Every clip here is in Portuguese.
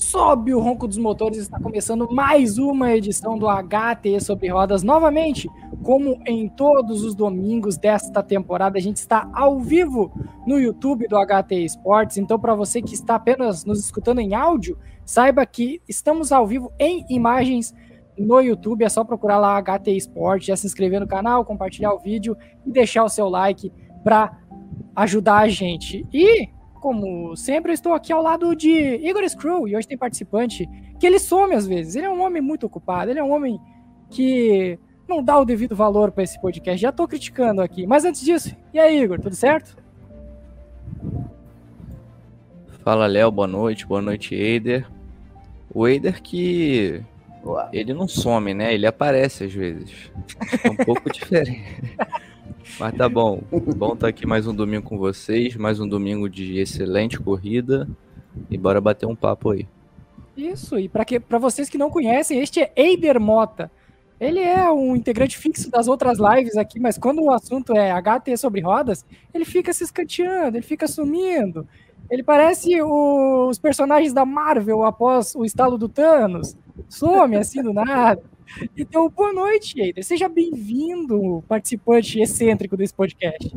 Sobe o ronco dos motores, está começando mais uma edição do HT sobre rodas novamente. Como em todos os domingos desta temporada, a gente está ao vivo no YouTube do HT Esportes. Então, para você que está apenas nos escutando em áudio, saiba que estamos ao vivo em imagens no YouTube. É só procurar lá HT Esportes, já se inscrever no canal, compartilhar o vídeo e deixar o seu like para ajudar a gente. E como sempre, eu estou aqui ao lado de Igor Screw, e hoje tem participante que ele some às vezes. Ele é um homem muito ocupado, ele é um homem que não dá o devido valor para esse podcast. Já estou criticando aqui. Mas antes disso, e aí, Igor, tudo certo? Fala, Léo, boa noite. Boa noite, Eider. O Eider que. Ele não some, né? Ele aparece às vezes. É um pouco diferente. Mas tá bom. Bom estar tá aqui mais um domingo com vocês, mais um domingo de excelente corrida. E bora bater um papo aí. Isso, e para vocês que não conhecem, este é Eider Mota. Ele é um integrante fixo das outras lives aqui, mas quando o assunto é HT sobre rodas, ele fica se escanteando, ele fica sumindo. Ele parece o, os personagens da Marvel após o estalo do Thanos. Some assim do nada. Então, boa noite, Eider. Seja bem-vindo, participante excêntrico desse podcast.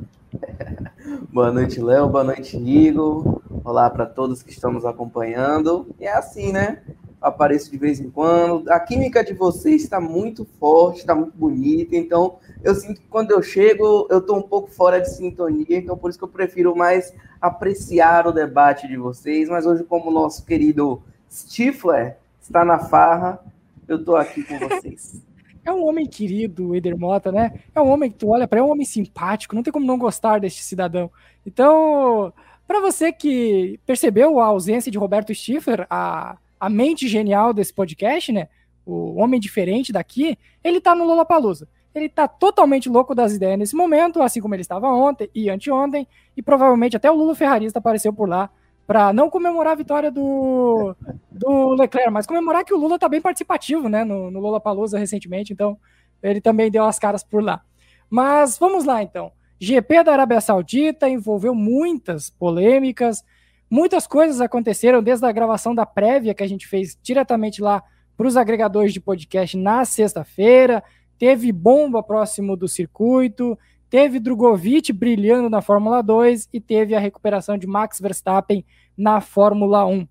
boa noite, Léo. Boa noite, Igor. Olá para todos que estão nos acompanhando. É assim, né? apareço de vez em quando. A química de vocês está muito forte, está muito bonita. Então, eu sinto que quando eu chego, eu estou um pouco fora de sintonia. Então, por isso que eu prefiro mais apreciar o debate de vocês. Mas hoje, como o nosso querido Stifler está na farra, eu tô aqui com vocês. É um homem querido, Eder Mota, né? É um homem que tu olha para é um homem simpático, não tem como não gostar deste cidadão. Então, para você que percebeu a ausência de Roberto Stifler, a, a mente genial desse podcast, né? O homem diferente daqui, ele tá no Lollapalooza. Ele tá totalmente louco das ideias nesse momento, assim como ele estava ontem e anteontem, e provavelmente até o Lula Ferrarista apareceu por lá para não comemorar a vitória do, do Leclerc, mas comemorar que o Lula está bem participativo, né, no, no Lula Palusa recentemente, então ele também deu as caras por lá. Mas vamos lá então. GP da Arábia Saudita envolveu muitas polêmicas, muitas coisas aconteceram desde a gravação da prévia que a gente fez diretamente lá para os agregadores de podcast na sexta-feira. Teve bomba próximo do circuito, teve Drogovic brilhando na Fórmula 2 e teve a recuperação de Max Verstappen na Fórmula 1.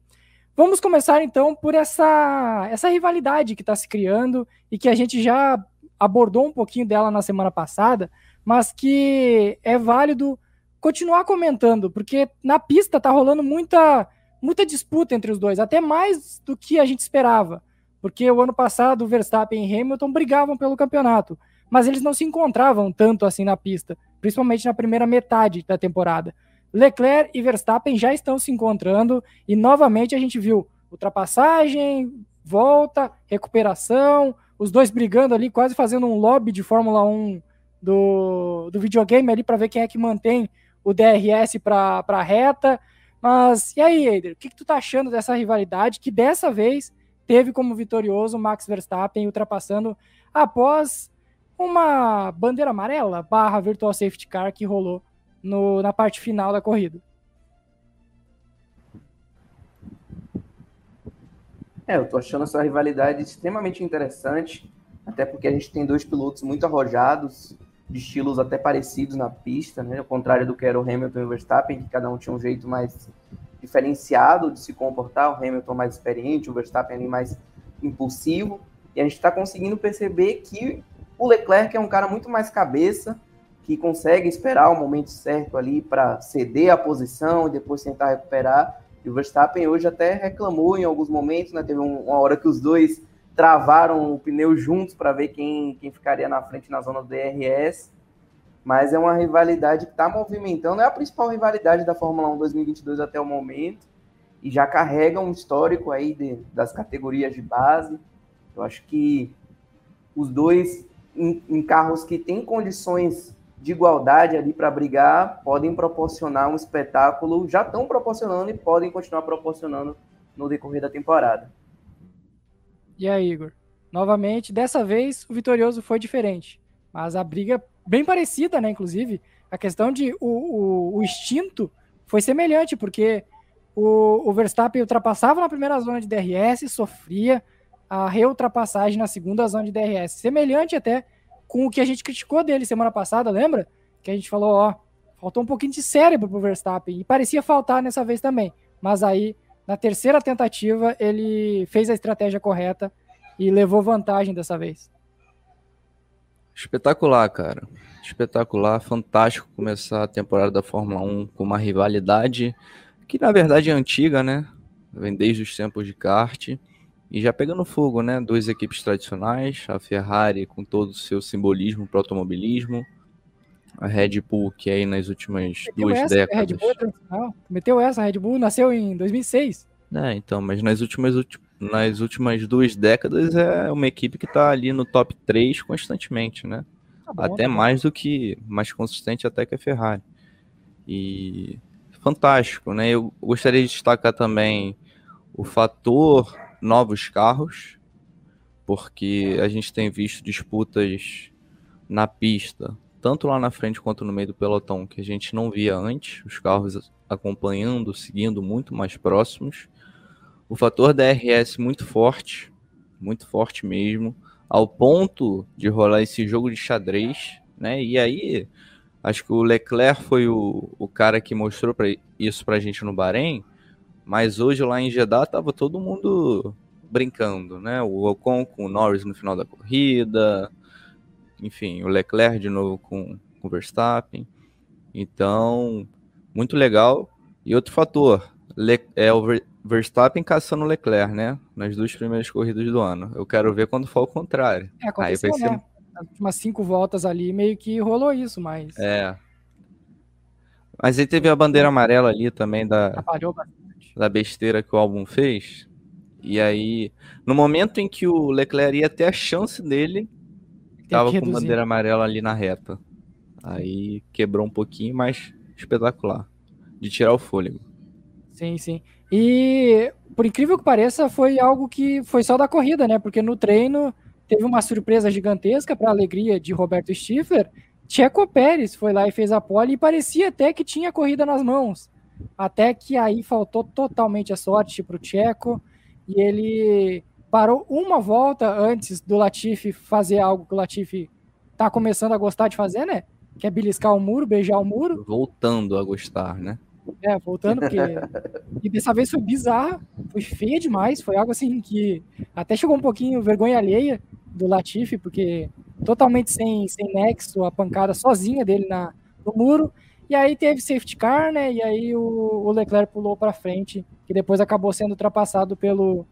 Vamos começar então por essa, essa rivalidade que está se criando e que a gente já abordou um pouquinho dela na semana passada, mas que é válido continuar comentando, porque na pista está rolando muita, muita disputa entre os dois, até mais do que a gente esperava, porque o ano passado o Verstappen e Hamilton brigavam pelo campeonato mas eles não se encontravam tanto assim na pista, principalmente na primeira metade da temporada. Leclerc e Verstappen já estão se encontrando e novamente a gente viu ultrapassagem, volta, recuperação, os dois brigando ali, quase fazendo um lobby de Fórmula 1 do, do videogame ali para ver quem é que mantém o DRS para a reta. Mas e aí, Eider, o que, que tu tá achando dessa rivalidade que dessa vez teve como vitorioso Max Verstappen ultrapassando após uma bandeira amarela barra virtual safety car que rolou no, na parte final da corrida. É, eu tô achando essa rivalidade extremamente interessante, até porque a gente tem dois pilotos muito arrojados, de estilos até parecidos na pista, né? Ao contrário do que era o Hamilton e o Verstappen, que cada um tinha um jeito mais diferenciado de se comportar, o Hamilton mais experiente, o Verstappen ali mais impulsivo. E a gente está conseguindo perceber que o Leclerc é um cara muito mais cabeça, que consegue esperar o momento certo ali para ceder a posição e depois tentar recuperar. E o Verstappen hoje até reclamou em alguns momentos, né? Teve uma hora que os dois travaram o pneu juntos para ver quem, quem ficaria na frente na zona do DRS. Mas é uma rivalidade que está movimentando, é a principal rivalidade da Fórmula 1 2022 até o momento. E já carrega um histórico aí de, das categorias de base. Eu acho que os dois em, em carros que têm condições de igualdade ali para brigar, podem proporcionar um espetáculo, já estão proporcionando e podem continuar proporcionando no decorrer da temporada. E aí, Igor? Novamente, dessa vez o vitorioso foi diferente, mas a briga bem parecida, né? Inclusive, a questão de o, o, o instinto foi semelhante, porque o, o Verstappen ultrapassava na primeira zona de DRS, sofria a reultrapassagem na segunda zona de DRS. Semelhante até com o que a gente criticou dele semana passada, lembra? Que a gente falou, ó, faltou um pouquinho de cérebro pro Verstappen. E parecia faltar nessa vez também. Mas aí, na terceira tentativa, ele fez a estratégia correta e levou vantagem dessa vez. Espetacular, cara. Espetacular, fantástico começar a temporada da Fórmula 1 com uma rivalidade que na verdade é antiga, né? Vem desde os tempos de kart e já pegando fogo, né? Duas equipes tradicionais, a Ferrari com todo o seu simbolismo para o automobilismo, a Red Bull que aí nas últimas Meteu duas essa, décadas. Red Bull é Meteu essa, a Red Bull nasceu em 2006. É, então, mas nas últimas, nas últimas duas décadas é uma equipe que está ali no top 3 constantemente, né? Tá bom, até tá mais do que, mais consistente até que a Ferrari. E fantástico, né? Eu gostaria de destacar também o fator novos carros, porque a gente tem visto disputas na pista, tanto lá na frente quanto no meio do pelotão, que a gente não via antes, os carros acompanhando, seguindo muito mais próximos. O fator DRS muito forte, muito forte mesmo, ao ponto de rolar esse jogo de xadrez, né? E aí Acho que o Leclerc foi o, o cara que mostrou pra, isso pra gente no Bahrein, mas hoje lá em Jeddah tava todo mundo brincando, né? O Ocon com o Norris no final da corrida, enfim, o Leclerc de novo com, com o Verstappen. Então, muito legal. E outro fator, Le, é o Verstappen caçando o Leclerc, né? Nas duas primeiras corridas do ano. Eu quero ver quando for o contrário. É, Aí vai ser, né? nas últimas cinco voltas ali, meio que rolou isso, mas. É. Mas aí teve a bandeira amarela ali também da, da besteira que o álbum fez. E aí, no momento em que o Leclerc ia ter a chance dele, tava com bandeira amarela ali na reta. Aí quebrou um pouquinho, mas espetacular. De tirar o fôlego. Sim, sim. E por incrível que pareça, foi algo que foi só da corrida, né? Porque no treino teve uma surpresa gigantesca para a alegria de Roberto Stifler. Checo Pérez foi lá e fez a pole e parecia até que tinha corrida nas mãos. Até que aí faltou totalmente a sorte para o Checo e ele parou uma volta antes do Latifi fazer algo que o Latifi tá começando a gostar de fazer, né? Que é beliscar o muro, beijar o muro. Voltando a gostar, né? É, voltando, porque. e dessa vez foi bizarra, foi feia demais, foi algo assim que até chegou um pouquinho vergonha alheia do Latifi, porque totalmente sem, sem nexo, a pancada sozinha dele na, no muro. E aí teve safety car, né? E aí o, o Leclerc pulou para frente, que depois acabou sendo ultrapassado pelo,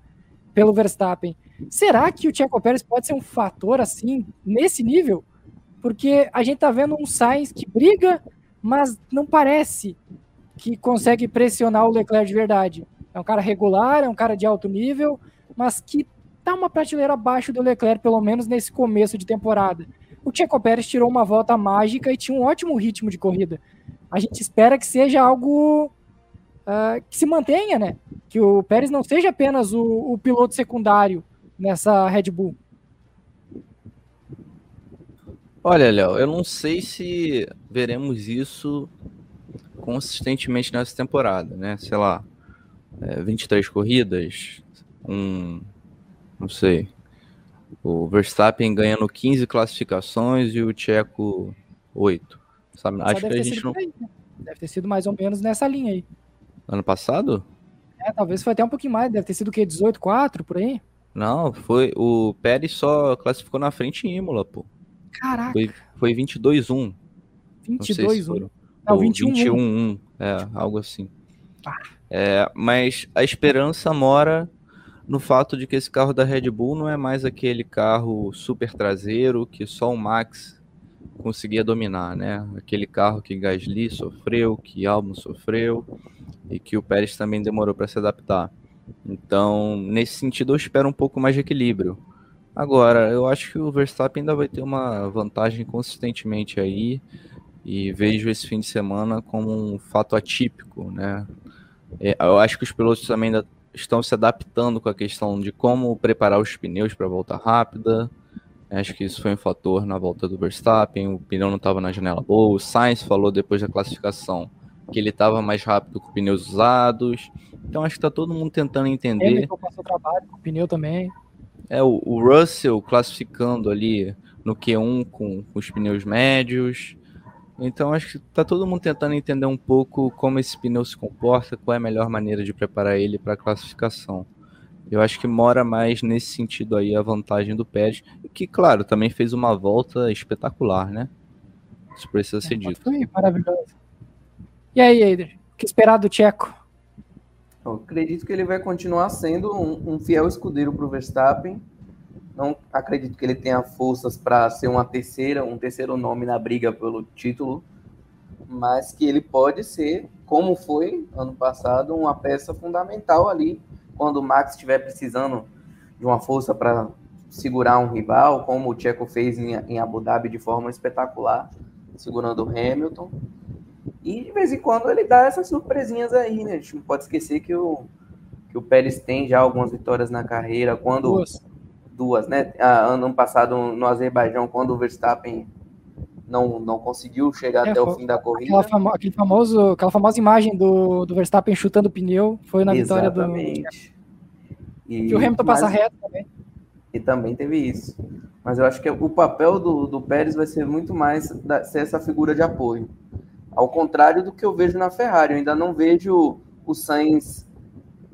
pelo Verstappen. Será que o Checo Pérez pode ser um fator assim, nesse nível? Porque a gente tá vendo um Sainz que briga, mas não parece que consegue pressionar o Leclerc de verdade. É um cara regular, é um cara de alto nível, mas que tá uma prateleira abaixo do Leclerc, pelo menos nesse começo de temporada. O Checo Pérez tirou uma volta mágica e tinha um ótimo ritmo de corrida. A gente espera que seja algo uh, que se mantenha, né? Que o Pérez não seja apenas o, o piloto secundário nessa Red Bull. Olha, Léo, eu não sei se veremos isso consistentemente nessa temporada, né? Sei lá, é, 23 corridas, um não sei. O Verstappen ganhando 15 classificações e o Tcheco 8. Sabe? Acho que a gente não. Aí, né? Deve ter sido mais ou menos nessa linha aí. Ano passado? É, talvez foi até um pouquinho mais, deve ter sido o quê? 18, 4 por aí? Não, foi. O Pérez só classificou na frente em Imola, pô. Caraca. Foi, foi 22-1. 22-1. Não, 21-1. É, algo assim. Ah. É, mas a esperança mora no fato de que esse carro da Red Bull não é mais aquele carro super traseiro que só o Max conseguia dominar, né? Aquele carro que Gasly sofreu, que Albon sofreu e que o Pérez também demorou para se adaptar. Então, nesse sentido, eu espero um pouco mais de equilíbrio. Agora, eu acho que o Verstappen ainda vai ter uma vantagem consistentemente aí e vejo esse fim de semana como um fato atípico, né? É, eu acho que os pilotos também ainda estão se adaptando com a questão de como preparar os pneus para volta rápida. Acho que isso foi um fator na volta do Verstappen. O pneu não estava na janela boa. O Sainz falou depois da classificação que ele estava mais rápido com pneus usados. Então acho que tá todo mundo tentando entender. Hamilton passou trabalho com o pneu também. É, o, o Russell classificando ali no Q1 com, com os pneus médios. Então acho que tá todo mundo tentando entender um pouco como esse pneu se comporta, qual é a melhor maneira de preparar ele para a classificação. Eu acho que mora mais nesse sentido aí a vantagem do Pérez, que claro, também fez uma volta espetacular, né? Isso precisa ser é, dito. Foi maravilhoso. E aí, Eider, o que esperar do Tcheco? Eu acredito que ele vai continuar sendo um, um fiel escudeiro para o Verstappen. Não acredito que ele tenha forças para ser uma terceira, um terceiro nome na briga pelo título, mas que ele pode ser, como foi ano passado, uma peça fundamental ali quando o Max estiver precisando de uma força para segurar um rival, como o Checo fez em, em Abu Dhabi de forma espetacular, segurando o Hamilton. E de vez em quando ele dá essas surpresinhas aí, né? A gente não pode esquecer que o, que o Pérez tem já algumas vitórias na carreira, quando duas, duas né? Ah, ano passado no Azerbaijão, quando o Verstappen não, não conseguiu chegar é, até o fim da corrida. Aquela, famo, aquele famoso, aquela famosa imagem do, do Verstappen chutando o pneu foi na Exatamente. vitória do. E, que o Hamilton mas, passa reto também. E também teve isso. Mas eu acho que o papel do, do Pérez vai ser muito mais da, ser essa figura de apoio. Ao contrário do que eu vejo na Ferrari. Eu ainda não vejo o Sainz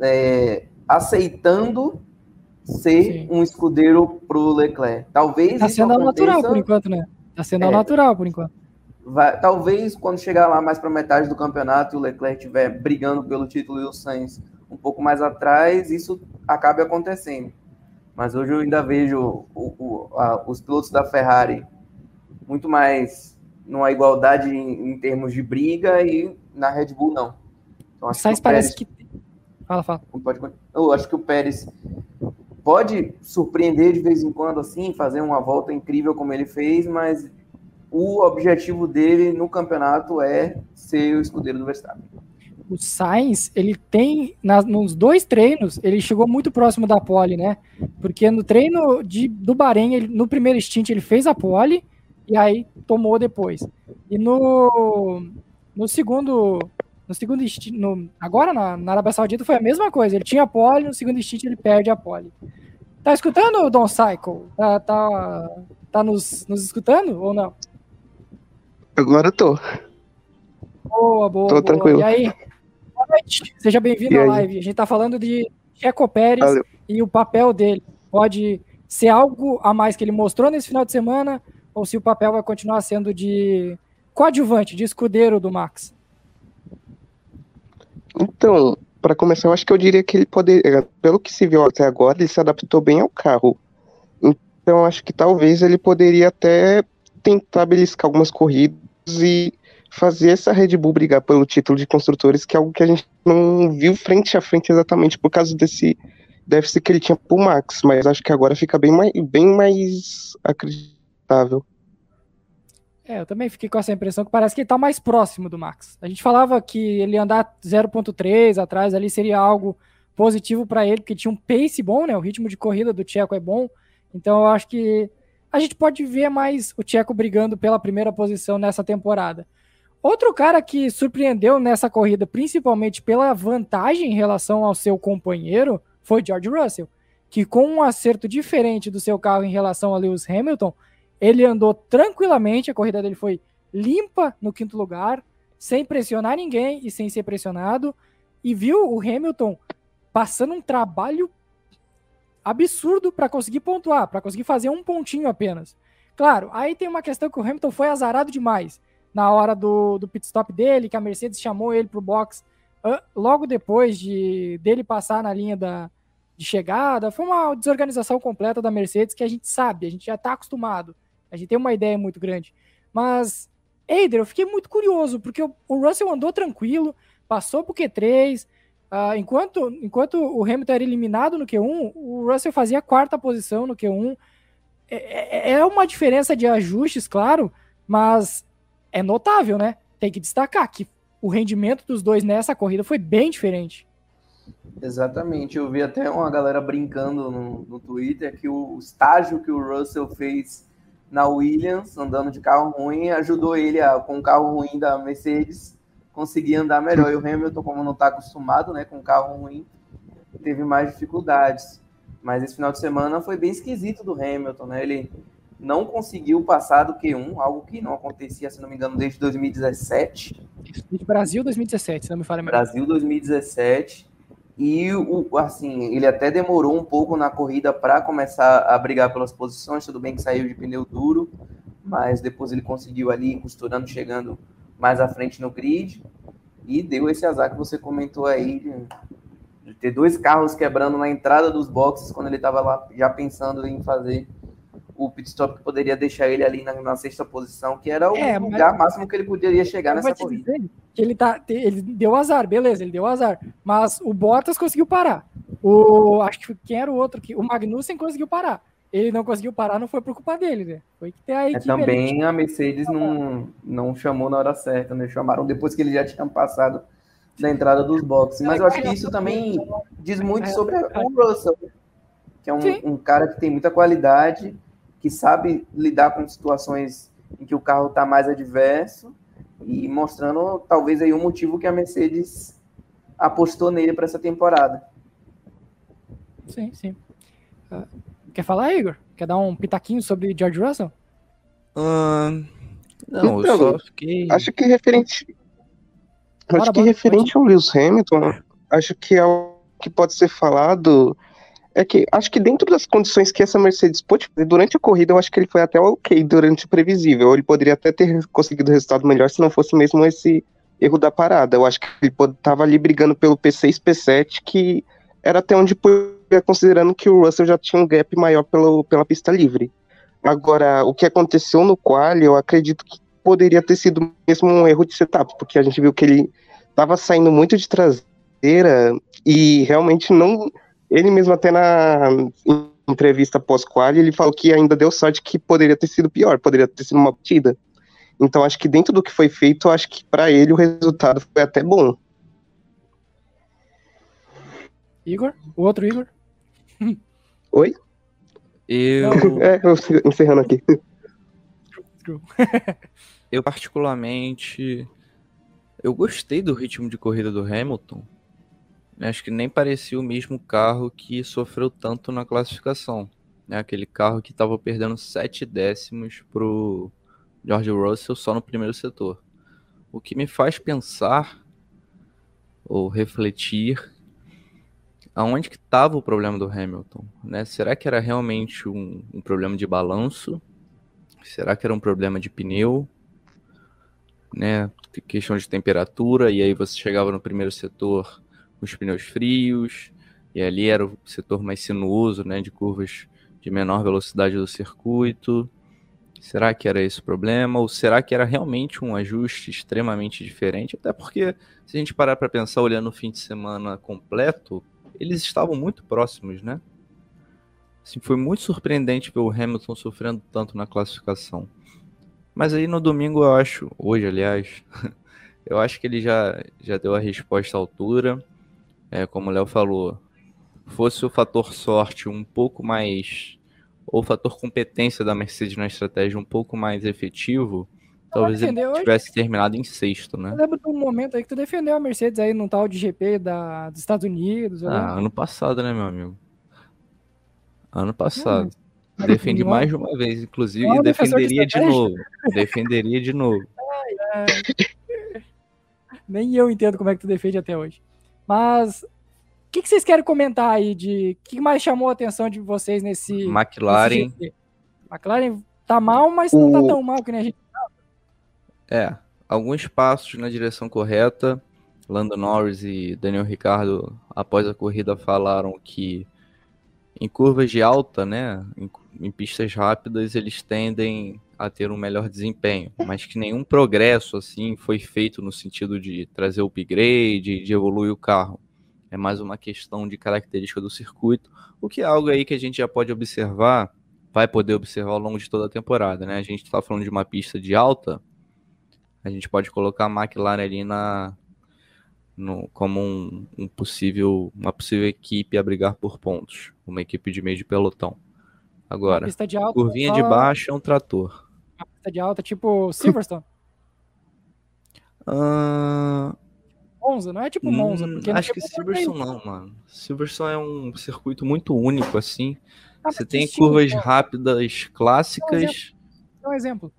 é, aceitando ser Sim. um escudeiro para o Leclerc. Talvez. Está sendo aconteça... natural por enquanto, né? Está sendo é, natural por enquanto. Vai, talvez quando chegar lá mais para metade do campeonato e o Leclerc estiver brigando pelo título e o Sainz um pouco mais atrás, isso acabe acontecendo. Mas hoje eu ainda vejo o, o, a, os pilotos da Ferrari muito mais numa igualdade em, em, termos de briga e na Red Bull não. Então, acho Sainz que parece Pérez, que. Fala, fala. Pode, eu acho que o Pérez pode surpreender de vez em quando, assim, fazer uma volta incrível como ele fez, mas o objetivo dele no campeonato é ser o escudeiro do Verstappen. O Sainz, ele tem, nas, nos dois treinos, ele chegou muito próximo da pole, né? Porque no treino de, do Bahrein, ele, no primeiro stint, ele fez a pole, e aí tomou depois. E no, no segundo. No segundo no, agora na, na Arábia Saudita foi a mesma coisa. Ele tinha a pole, no segundo instinto ele perde a pole. Tá escutando, Don Cycle? Tá, tá, tá nos, nos escutando ou não? Agora tô. Boa, boa. Tô boa. tranquilo. E aí? Boa noite. Seja bem-vindo à live. A gente tá falando de Checo Pérez Valeu. e o papel dele. Pode ser algo a mais que ele mostrou nesse final de semana ou se o papel vai continuar sendo de coadjuvante, de escudeiro do Max? Então, para começar, eu acho que eu diria que ele poderia, pelo que se viu até agora, ele se adaptou bem ao carro. Então, acho que talvez ele poderia até tentar beliscar algumas corridas e fazer essa Red Bull brigar pelo título de construtores, que é algo que a gente não viu frente a frente exatamente por causa desse déficit que ele tinha pro Max, mas acho que agora fica bem mais, bem mais acreditável. É, eu também fiquei com essa impressão que parece que ele tá mais próximo do Max. A gente falava que ele andar 0.3 atrás ali seria algo positivo para ele, porque tinha um pace bom, né? O ritmo de corrida do Tcheco é bom. Então eu acho que a gente pode ver mais o Tcheco brigando pela primeira posição nessa temporada. Outro cara que surpreendeu nessa corrida, principalmente pela vantagem em relação ao seu companheiro, foi George Russell, que com um acerto diferente do seu carro em relação a Lewis Hamilton, ele andou tranquilamente, a corrida dele foi limpa no quinto lugar, sem pressionar ninguém e sem ser pressionado, e viu o Hamilton passando um trabalho absurdo para conseguir pontuar, para conseguir fazer um pontinho apenas. Claro, aí tem uma questão que o Hamilton foi azarado demais na hora do, do pit stop dele, que a Mercedes chamou ele para o box logo depois de dele passar na linha da, de chegada. Foi uma desorganização completa da Mercedes que a gente sabe, a gente já está acostumado. A gente tem uma ideia muito grande. Mas, Eider, eu fiquei muito curioso, porque o, Russell andou tranquilo, passou pro Q3. Uh, ah, enquanto, enquanto o Hamilton era eliminado no Q1, o Russell fazia a quarta posição no Q1. É, é, é uma diferença de ajustes, claro, mas é notável, né? Tem que destacar que o rendimento dos dois nessa corrida foi bem diferente. Exatamente, eu vi até uma galera brincando no, no Twitter que o estágio que o Russell fez na Williams, andando de carro ruim, ajudou ele a, com o carro ruim da Mercedes, conseguir andar melhor. E o Hamilton, como não está acostumado né, com carro ruim, teve mais dificuldades. Mas esse final de semana foi bem esquisito do Hamilton, né? Ele não conseguiu passar do Q1, algo que não acontecia, se não me engano, desde 2017. Brasil 2017, se não me falha Brasil 2017. E o, assim, ele até demorou um pouco na corrida para começar a brigar pelas posições. Tudo bem que saiu de pneu duro, mas depois ele conseguiu ali, costurando, chegando mais à frente no grid. E deu esse azar que você comentou aí de, ter dois carros quebrando na entrada dos boxes quando ele estava lá já pensando em fazer o pit stop que poderia deixar ele ali na, na sexta posição, que era o é, lugar máximo que ele poderia chegar nessa corrida. que ele, tá, ele deu azar, beleza, ele deu azar. Mas o Bottas conseguiu parar. O, acho que quem era o outro que o Magnussen conseguiu parar. Ele não conseguiu parar, não foi por culpa dele, né? Foi que a é, equipe é, também a Mercedes não, não chamou na hora certa, né? Chamaram depois que ele já tinha passado da entrada dos boxes. Mas eu acho que isso também diz muito sobre o Russell, que é um, um cara que tem muita qualidade que sabe lidar com situações em que o carro está mais adverso e mostrando talvez aí o motivo que a Mercedes apostou nele para essa temporada. Sim, sim. Uh, quer falar, Igor? Quer dar um pitaquinho sobre George Russell? Uh, não, então, eu só fiquei... Acho que referente. Bora, acho que bora, referente pode... ao Lewis Hamilton, acho que é o que pode ser falado é que acho que dentro das condições que essa Mercedes pôde fazer durante a corrida, eu acho que ele foi até ok durante o previsível. Ele poderia até ter conseguido resultado melhor se não fosse mesmo esse erro da parada. Eu acho que ele estava ali brigando pelo P6, P7, que era até onde podia, considerando que o Russell já tinha um gap maior pelo, pela pista livre. Agora, o que aconteceu no quali, eu acredito que poderia ter sido mesmo um erro de setup, porque a gente viu que ele estava saindo muito de traseira e realmente não ele mesmo até na entrevista pós-quali, ele falou que ainda deu sorte que poderia ter sido pior, poderia ter sido uma batida. Então acho que dentro do que foi feito, acho que para ele o resultado foi até bom. Igor? O outro Igor? Oi? Eu. é, eu encerrando aqui. eu particularmente eu gostei do ritmo de corrida do Hamilton. Acho que nem parecia o mesmo carro que sofreu tanto na classificação. Né? Aquele carro que estava perdendo sete décimos pro George Russell só no primeiro setor. O que me faz pensar ou refletir aonde que estava o problema do Hamilton, né? Será que era realmente um, um, problema de balanço? Será que era um problema de pneu? Né? Questão de temperatura, e aí você chegava no primeiro setor, os pneus frios, e ali era o setor mais sinuoso, né, de curvas de menor velocidade do circuito. Será que era esse o problema? Ou será que era realmente um ajuste extremamente diferente? Até porque, se a gente parar para pensar, olhando o fim de semana completo, eles estavam muito próximos, né? Assim, foi muito surpreendente ver o Hamilton sofrendo tanto na classificação. Mas aí no domingo eu acho, hoje aliás, eu acho que ele já, já deu a resposta à altura é, como o Léo falou, fosse o fator sorte um pouco mais, ou o fator competência da Mercedes na estratégia um pouco mais efetivo, talvez ele tivesse hoje. terminado em sexto, né? Eu lembro de um momento aí que tu defendeu a Mercedes aí no tal de GP da, dos Estados Unidos. Ah, ano passado, né, meu amigo? Ano passado. Hum. Defendi mais de uma vez, inclusive, e defenderia de, de novo. Defenderia de novo. Ai, ai. Nem eu entendo como é que tu defende até hoje. Mas o que, que, vocês querem comentar aí de o que mais chamou a atenção de vocês nesse McLaren? Nesse McLaren tá mal, mas o... não tá tão mal que nem a gente É, alguns passos na direção correta. Lando Norris e Daniel Ricardo, após a corrida, falaram que em curvas de alta, né, em, em pistas rápidas, eles tendem a ter um melhor desempenho, mas que nenhum progresso assim foi feito no sentido de trazer upgrade, de evoluir o carro. É mais uma questão de característica do circuito, o que é algo aí que a gente já pode observar, vai poder observar ao longo de toda a temporada, né? A gente está falando de uma pista de alta, a gente pode colocar a McLaren ali na, no, como um, um, possível, uma possível equipe a brigar por pontos, uma equipe de meio de pelotão. Agora, de alta, curvinha só... de baixo é um trator pista de alta, tipo Silverstone? Uh... Monza, não é tipo Monza. Hum, acho que Silverstone não, mano. Silverstone é um circuito muito único, assim. Ah, Você tem curvas rápidas clássicas. Dá um, exemplo.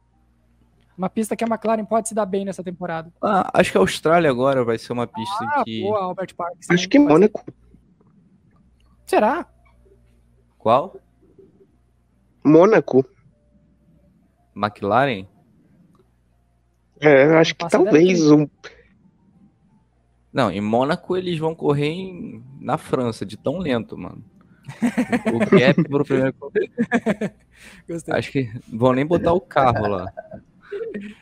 Uma pista que a McLaren pode se dar bem nessa temporada. Ah, acho que a Austrália agora vai ser uma pista ah, que. Boa, Albert Park. Acho que Mônaco. Será? Qual? Mônaco. McLaren? É, acho que talvez um. Não, em Mônaco eles vão correr em... na França, de tão lento, mano. o gap pro primeiro. Gostei. Acho que vão nem botar o carro lá.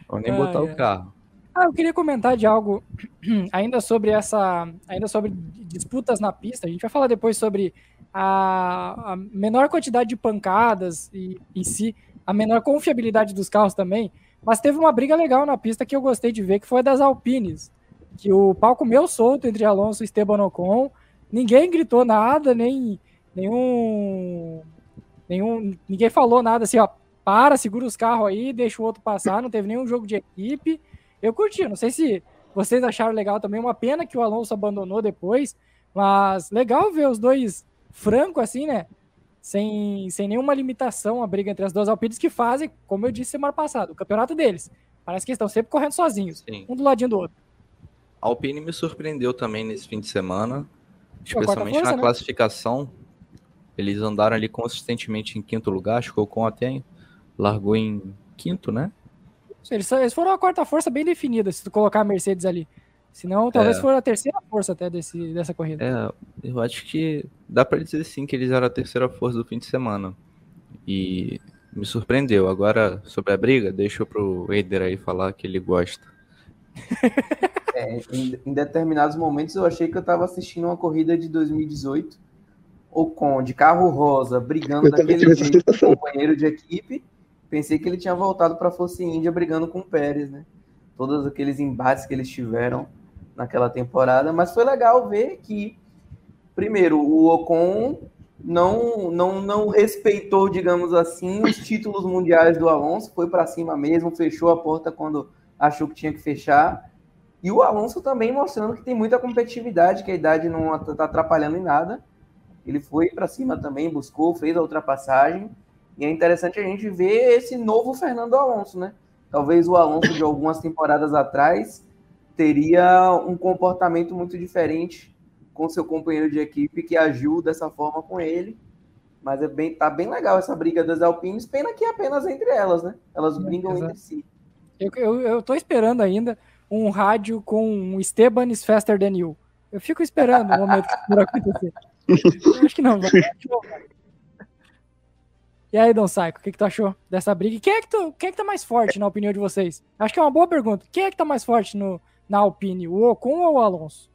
Vão nem ah, botar é. o carro. Ah, eu queria comentar de algo ainda sobre essa, ainda sobre disputas na pista. A gente vai falar depois sobre a, a menor quantidade de pancadas e em si, a menor confiabilidade dos carros também. Mas teve uma briga legal na pista que eu gostei de ver, que foi a das Alpines. Que o palco meu solto entre Alonso e Esteban Ocon. Ninguém gritou nada, nem nenhum, nenhum. Ninguém falou nada assim, ó. Para, segura os carros aí, deixa o outro passar. Não teve nenhum jogo de equipe. Eu curti, não sei se vocês acharam legal também. Uma pena que o Alonso abandonou depois, mas legal ver os dois franco assim, né? Sem, sem nenhuma limitação a briga entre as duas Alpines que fazem, como eu disse semana passada, o campeonato deles. Parece que estão sempre correndo sozinhos, Sim. um do ladinho do outro. A Alpine me surpreendeu também nesse fim de semana, especialmente força, na né? classificação. Eles andaram ali consistentemente em quinto lugar, acho que o Ocon até largou em quinto, né? Eles, eles foram a quarta força bem definida, se tu colocar a Mercedes ali. Senão, talvez é. for a terceira força até desse, dessa corrida. É, eu acho que dá para dizer sim que eles eram a terceira força do fim de semana. E me surpreendeu. Agora, sobre a briga, deixa pro Eider aí falar que ele gosta. É, em, em, determinados momentos eu achei que eu estava assistindo uma corrida de 2018, com de carro rosa, brigando daquele jeito com o companheiro de equipe, pensei que ele tinha voltado para a Força Índia brigando com o Pérez, né? Todos aqueles embates que eles tiveram naquela temporada, mas foi legal ver que, primeiro, o Ocon não, não, não respeitou, digamos assim, os títulos mundiais do Alonso, foi para cima mesmo, fechou a porta quando achou que tinha que fechar. E o Alonso também mostrando que tem muita competitividade, que a idade não está atrapalhando em nada. Ele foi para cima também, buscou, fez a ultrapassagem. E é interessante a gente ver esse novo Fernando Alonso, né? Talvez o Alonso de algumas temporadas atrás teria um comportamento muito diferente com seu companheiro de equipe que agiu dessa forma com ele. Mas é bem, tá bem legal essa briga das Alpines, pena que é apenas entre elas, né? Elas brigam é, entre si. Eu, eu, eu tô esperando ainda um rádio com Esteban is faster than you. Eu fico esperando o momento que isso acontecer. acho que não vai. Acho que não vai. E aí, Don Saico, o que, que tu achou dessa briga? quem é, que tu, quem é que tá mais forte, na opinião de vocês? Acho que é uma boa pergunta. Quem é que tá mais forte no, na Alpine, o Ocon ou o Alonso?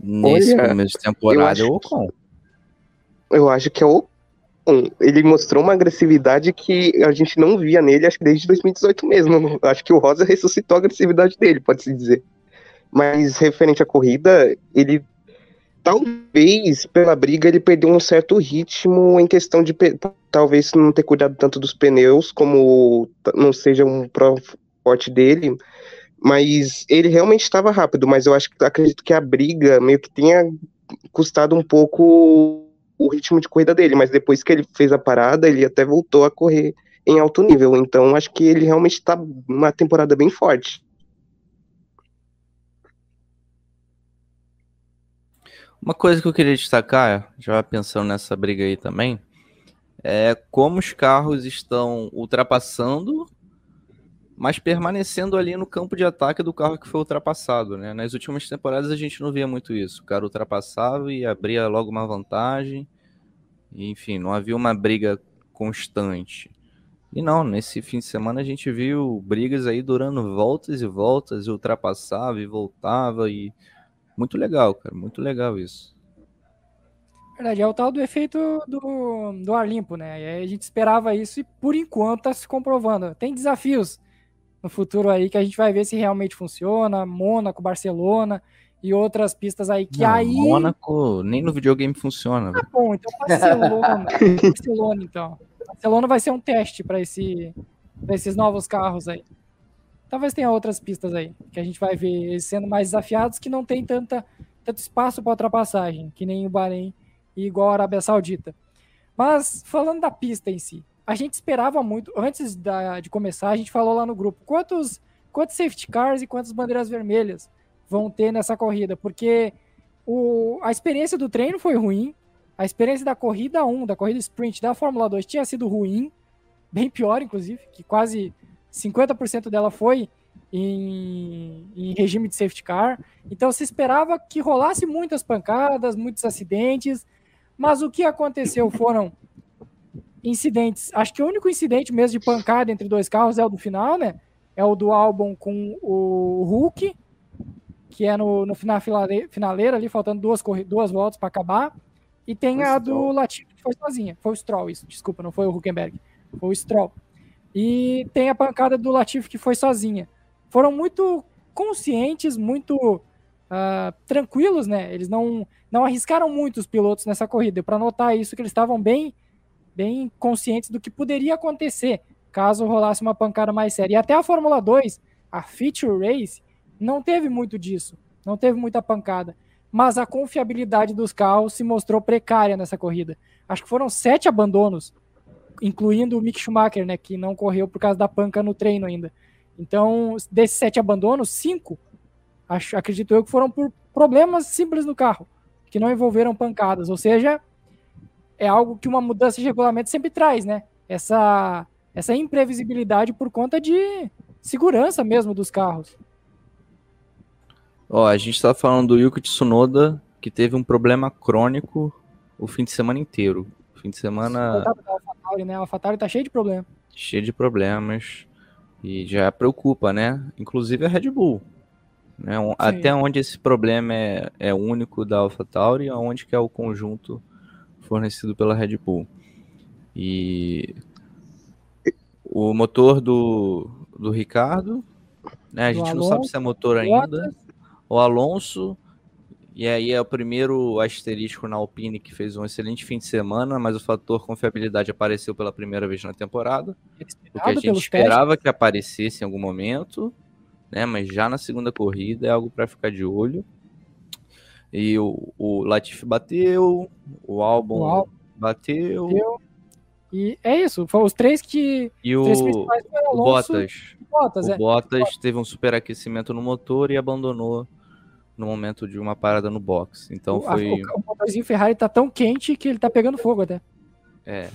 Nesse Olha, começo de temporada, é o Ocon. Eu acho que é o Ocon. Ele mostrou uma agressividade que a gente não via nele, acho que desde 2018 mesmo. Acho que o Rosa ressuscitou a agressividade dele, pode-se dizer. Mas referente à corrida, ele talvez pela briga ele perdeu um certo ritmo em questão de talvez não ter cuidado tanto dos pneus, como não seja um pro forte dele, mas ele realmente estava rápido, mas eu acho que acredito que a briga meio que tenha custado um pouco o ritmo de corrida dele, mas depois que ele fez a parada, ele até voltou a correr em alto nível, então acho que ele realmente está numa temporada bem forte. Uma coisa que eu queria destacar, já pensando nessa briga aí também, é como os carros estão ultrapassando, mas permanecendo ali no campo de ataque do carro que foi ultrapassado, né? Nas últimas temporadas a gente não via muito isso. O cara ultrapassava e abria logo uma vantagem. enfim, não havia uma briga constante. E não, nesse fim de semana a gente viu brigas aí durando voltas e voltas, e ultrapassava e voltava e muito legal, cara. Muito legal isso. Verdade, é o tal do efeito do, do ar limpo, né? E a gente esperava isso e por enquanto tá se comprovando. Tem desafios no futuro aí que a gente vai ver se realmente funciona. Mônaco, Barcelona e outras pistas aí que Não, aí. Mônaco nem no videogame funciona. Tá bom, então Barcelona. Barcelona, então. Barcelona vai ser um teste para esse, pra esses novos carros aí. talvez tenha outras pistas aí, que a gente vai ver sendo mais desafiados, que não tem tanta, tanto espaço para ultrapassagem, que nem o Bahrein e igual a Arábia Saudita. Mas, falando da pista em si, a gente esperava muito, antes da, de começar, a gente falou lá no grupo, quantos, quantos safety cars e quantas bandeiras vermelhas vão ter nessa corrida, porque o, a experiência do treino foi ruim, a experiência da corrida 1, da corrida sprint da Fórmula 2 tinha sido ruim, bem pior, inclusive, que quase 50% dela foi em, em, regime de safety car. Então se esperava que rolasse muitas pancadas, muitos acidentes, mas o que aconteceu foram incidentes. Acho que o único incidente mesmo de pancada entre dois carros é o do final, né? É o do álbum com o Hulk, que é no, no final finaleira ali, faltando duas, duas voltas para acabar. E tem foi a do Latifi, que foi sozinha. Foi o Stroll, isso. Desculpa, não foi o Huckenberg. Foi o Stroll. E tem a pancada do Latifi, que foi sozinha. Foram muito conscientes, muito uh, tranquilos, né? Eles não, não arriscaram muito os pilotos nessa corrida. Para notar isso, que eles estavam bem, bem conscientes do que poderia acontecer caso rolasse uma pancada mais séria. E até a Fórmula 2, a Feature Race, não teve muito disso. Não teve muita pancada mas a confiabilidade dos carros se mostrou precária nessa corrida. Acho que foram sete abandonos, incluindo o Mick Schumacher, né, que não correu por causa da panca no treino ainda. Então, desses sete abandonos, cinco, acho, acredito eu, que foram por problemas simples no carro, que não envolveram pancadas. Ou seja, é algo que uma mudança de regulamento sempre traz, né? Essa, essa imprevisibilidade por conta de segurança mesmo dos carros. Ó, a gente tá falando do Yuki Tsunoda, que teve um problema crônico o fim de semana inteiro. O fim de semana. AlphaTauri, né? AlphaTauri tá cheio de problemas. Cheio de problemas. E já preocupa, né? Inclusive a Red Bull. Né? Até onde esse problema é, é único da AlphaTauri, aonde que é o conjunto fornecido pela Red Bull. E o motor do, do Ricardo, né? A gente Alonso, não sabe se é motor ainda o Alonso, e aí é o primeiro asterisco na Alpine que fez um excelente fim de semana, mas o fator confiabilidade apareceu pela primeira vez na temporada. O que a gente esperava testes. que aparecesse em algum momento, né? Mas já na segunda corrida é algo para ficar de olho. E o, o Latifi bateu, o álbum, bateu. bateu. E é isso, foram os três que. E o, o Bottas. Bottas, o é. Bottas teve um superaquecimento no motor e abandonou no momento de uma parada no box. Então o, foi. A, o, o motorzinho Ferrari tá tão quente que ele tá pegando fogo até. É.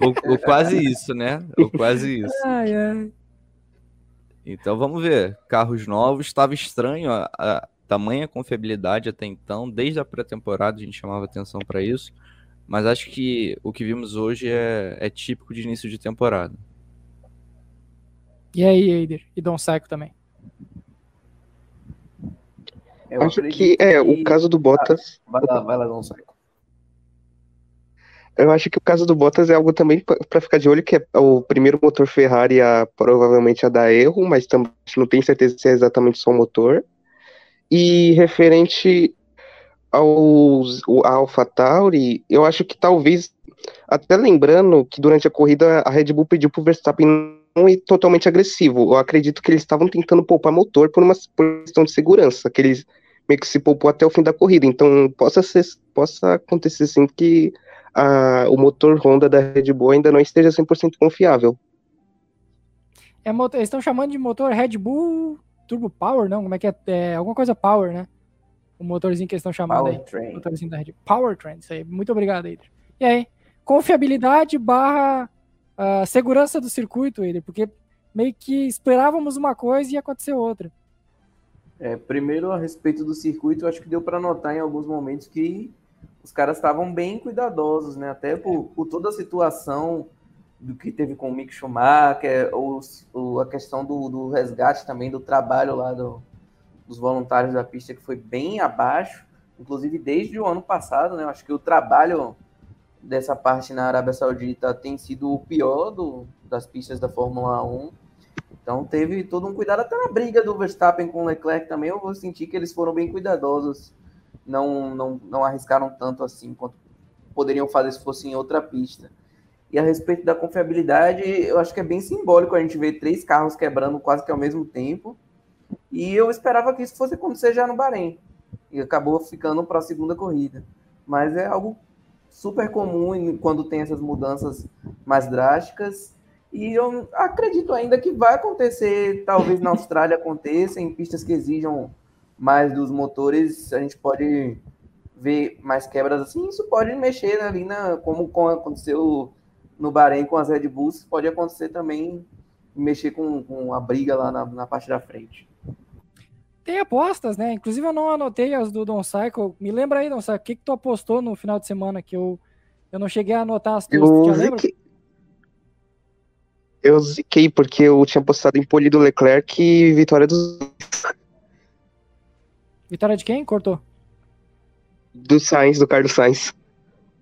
o, o, quase isso, né? O quase isso. Ai, ai. Então vamos ver. Carros novos, estava estranho a, a tamanha confiabilidade até então. Desde a pré-temporada a gente chamava atenção para isso. Mas acho que o que vimos hoje é, é típico de início de temporada. E aí, Eider? E Dom Seco também? Eu acho que é o caso do Bottas. vai lá, vai lá, Dom Seco. Eu acho que o caso do Bottas é algo também para ficar de olho, que é o primeiro motor Ferrari a, provavelmente a dar erro, mas também não tem certeza se é exatamente só o motor. E referente aos, a AlphaTauri, eu acho que talvez, até lembrando que durante a corrida a Red Bull pediu para o Verstappen não ir totalmente agressivo. Eu acredito que eles estavam tentando poupar motor por uma questão de segurança, que eles meio que se poupou até o fim da corrida. Então, possa, ser, possa acontecer sim que a, o motor Honda da Red Bull ainda não esteja 100% confiável. É, eles estão chamando de motor Red Bull Turbo Power, não? Como é que é? é alguma coisa Power, né? O motorzinho que eles estão chamando Power aí. Train. Motorzinho da Red Power Train, isso aí. Muito obrigado, Adrian. E aí? Confiabilidade barra uh, segurança do circuito, Eder, porque meio que esperávamos uma coisa e aconteceu outra. É, primeiro, a respeito do circuito, acho que deu para notar em alguns momentos que os caras estavam bem cuidadosos, né? Até por, por, toda a situação do que teve com o Mick Schumacher, ou, ou a questão do, do, resgate também do trabalho lá do, dos voluntários da pista, que foi bem abaixo, inclusive desde o ano passado, né? Acho que o trabalho dessa parte na Arábia Saudita tem sido o pior do, das pistas da Fórmula 1. Então teve todo um cuidado, até na briga do Verstappen com o Leclerc também, eu vou sentir que eles foram bem cuidadosos. Não, não, não arriscaram tanto assim quanto poderiam fazer se fosse em outra pista. E a respeito da confiabilidade, eu acho que é bem simbólico a gente ver três carros quebrando quase que ao mesmo tempo. E eu esperava que isso fosse acontecer já no Bahrein. E acabou ficando para a segunda corrida. Mas é algo super comum quando tem essas mudanças mais drásticas. E eu acredito ainda que vai acontecer, talvez na Austrália aconteça, em pistas que exijam mais dos motores, a gente pode ver mais quebras assim. Isso pode mexer ali na, como aconteceu no Bahrein com as Red Bulls, pode acontecer também mexer com, com a briga lá na, na parte da frente. Tem apostas, né? Inclusive eu não anotei as do Don Cycle. Me lembra aí, Don Cycle, o que, que tu apostou no final de semana que eu, eu não cheguei a anotar as tuas. Eu, ziquei... eu ziquei porque eu tinha postado em pole do Leclerc e vitória dos. Vitória de quem? Cortou. Do Sainz, do Carlos Sainz.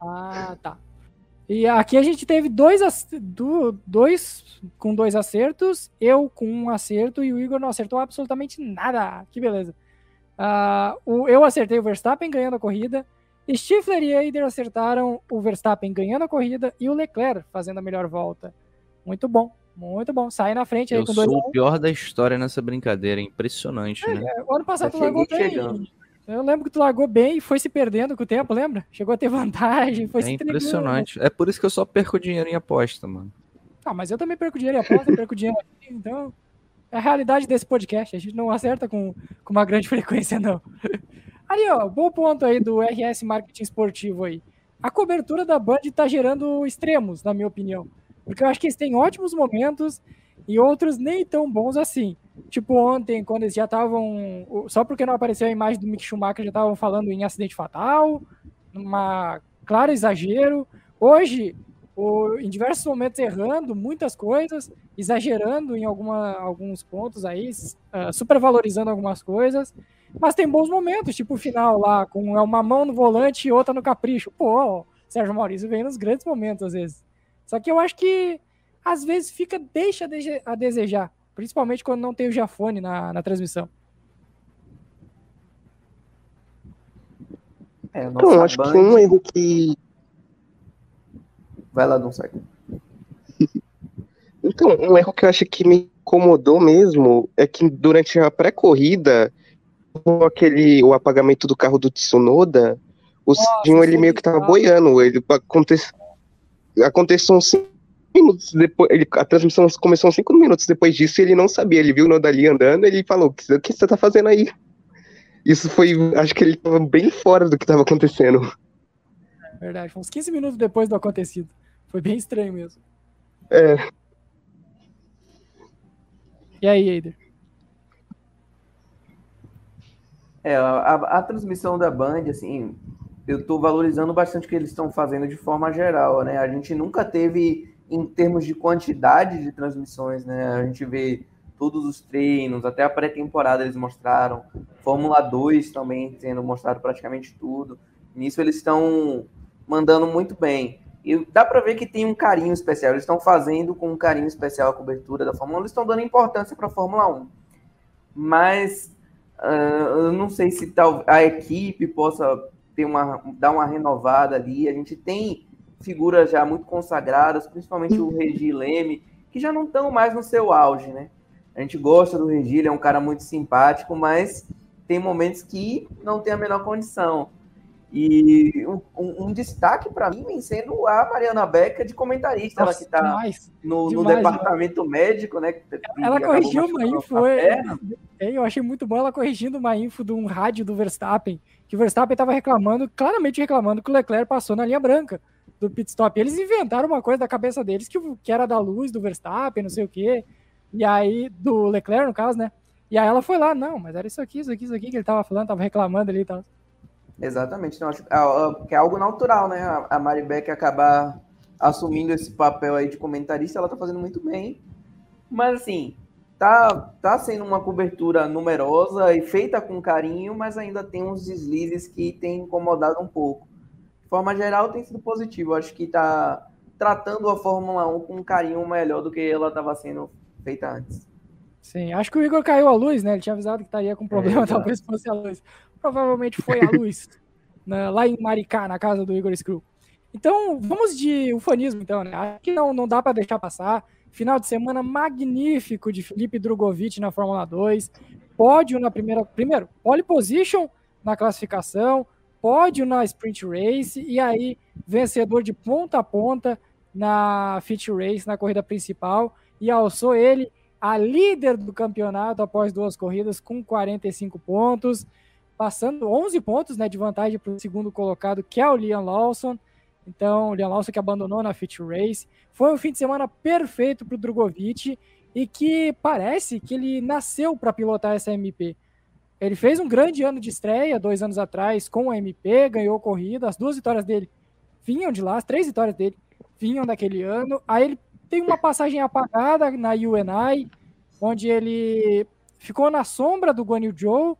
Ah, tá. E aqui a gente teve dois, dois com dois acertos, eu com um acerto e o Igor não acertou absolutamente nada. Que beleza. Uh, o, eu acertei o Verstappen ganhando a corrida, Stifler e Eider acertaram o Verstappen ganhando a corrida e o Leclerc fazendo a melhor volta. Muito bom, muito bom. Sai na frente aí eu com dois. Eu sou o pior da história nessa brincadeira, impressionante, é, né? É, o ano passado largou bem. Eu lembro que tu largou bem e foi se perdendo com o tempo, lembra? Chegou a ter vantagem, foi é se impressionante. É por isso que eu só perco dinheiro em aposta, mano. Ah, mas eu também perco dinheiro em aposta, perco dinheiro aqui, então é a realidade desse podcast. A gente não acerta com, com uma grande frequência, não. Ali, ó, bom ponto aí do RS Marketing Esportivo aí. A cobertura da Band tá gerando extremos, na minha opinião. Porque eu acho que eles têm ótimos momentos e outros nem tão bons assim. Tipo ontem, quando eles já estavam. Só porque não apareceu a imagem do Mick Schumacher, já estavam falando em acidente fatal, uma claro exagero. Hoje, o, em diversos momentos errando muitas coisas, exagerando em alguma, alguns pontos aí, uh, supervalorizando algumas coisas. Mas tem bons momentos, tipo o final lá, com uma mão no volante e outra no capricho. Pô, Sérgio Maurício vem nos grandes momentos às vezes. Só que eu acho que às vezes fica, deixa a desejar. Principalmente quando não tem o Jafone na, na transmissão. É, então, eu acho band... que um erro que. Vai lá, não sai. então, um erro que eu acho que me incomodou mesmo é que durante a pré-corrida, aquele o apagamento do carro do Tsunoda, o Cidinho ele meio que tava boiando. Ele aconteceu, aconteceu um minutos depois, ele, a transmissão começou cinco minutos depois disso e ele não sabia. Ele viu o Nodali andando e ele falou: O que, que você tá fazendo aí? Isso foi. Acho que ele tava bem fora do que tava acontecendo. É verdade, foi uns 15 minutos depois do acontecido. Foi bem estranho mesmo. É. E aí, Eider? É, a, a, transmissão da Band, assim, eu estou valorizando bastante o que eles estão fazendo de forma geral, né? A gente nunca teve em termos de quantidade de transmissões, né? A gente vê todos os treinos, até a pré-temporada eles mostraram, Fórmula 2 também sendo mostrado praticamente tudo. Nisso eles estão mandando muito bem. E dá para ver que tem um carinho especial. Eles estão fazendo com um carinho especial a cobertura da Fórmula 1. Eles estão dando importância para a Fórmula 1. Mas uh, eu não sei se tal, a equipe possa ter uma, dar uma renovada ali. A gente tem figuras já muito consagradas, principalmente o Regi Leme, que já não estão mais no seu auge, né? A gente gosta do Regi, ele é um cara muito simpático, mas tem momentos que não tem a menor condição. E um, um, um destaque para mim vem sendo a Mariana Becker de comentarista, Nossa, ela que está no, no, departamento demais. médico, né? Ela corrigiu uma info, é, eu achei muito bom ela corrigindo uma info de um rádio do Verstappen, que o Verstappen estava reclamando, claramente reclamando que o Leclerc passou na linha branca do pit stop. Eles inventaram uma coisa da cabeça deles que, que era da luz do Verstappen, não sei o quê. E aí, do Leclerc, no caso, né? E aí ela foi lá, não, mas era isso aqui, isso aqui, isso aqui que ele tava falando, tava reclamando ali e tal. Exatamente, então, acho que é algo natural, né? A Mari Beck acabar assumindo esse papel aí de comentarista, ela tá fazendo muito bem. Mas assim, tá, tá sendo uma cobertura numerosa e feita com carinho, mas ainda tem uns deslizes que tem incomodado um pouco forma geral, tem sido positivo. Acho que está tratando a Fórmula 1 com um carinho melhor do que ela estava sendo feita antes. Sim, acho que o Igor caiu a luz, né? Ele tinha avisado que estaria com problema, é, talvez fosse a luz. Provavelmente foi a luz, né? lá em Maricá, na casa do Igor Screw. Então, vamos de ufanismo, então, né? Acho que não, não dá para deixar passar. Final de semana magnífico de Felipe Drogovic na Fórmula 2. Pódio na primeira. Primeiro, pole position na classificação, pódio na sprint race, e aí vencedor de ponta a ponta na fit race, na corrida principal, e alçou ele a líder do campeonato após duas corridas com 45 pontos, passando 11 pontos né, de vantagem para o segundo colocado, que é o Liam Lawson. Então, o Liam Lawson que abandonou na Fit Race. Foi um fim de semana perfeito para o Drogovic e que parece que ele nasceu para pilotar essa MP. Ele fez um grande ano de estreia dois anos atrás com a MP, ganhou corrida, as duas vitórias dele vinham de lá, as três vitórias dele vinham daquele ano. Aí ele tem uma passagem apagada na UNI, onde ele ficou na sombra do Guan Yu Zhou,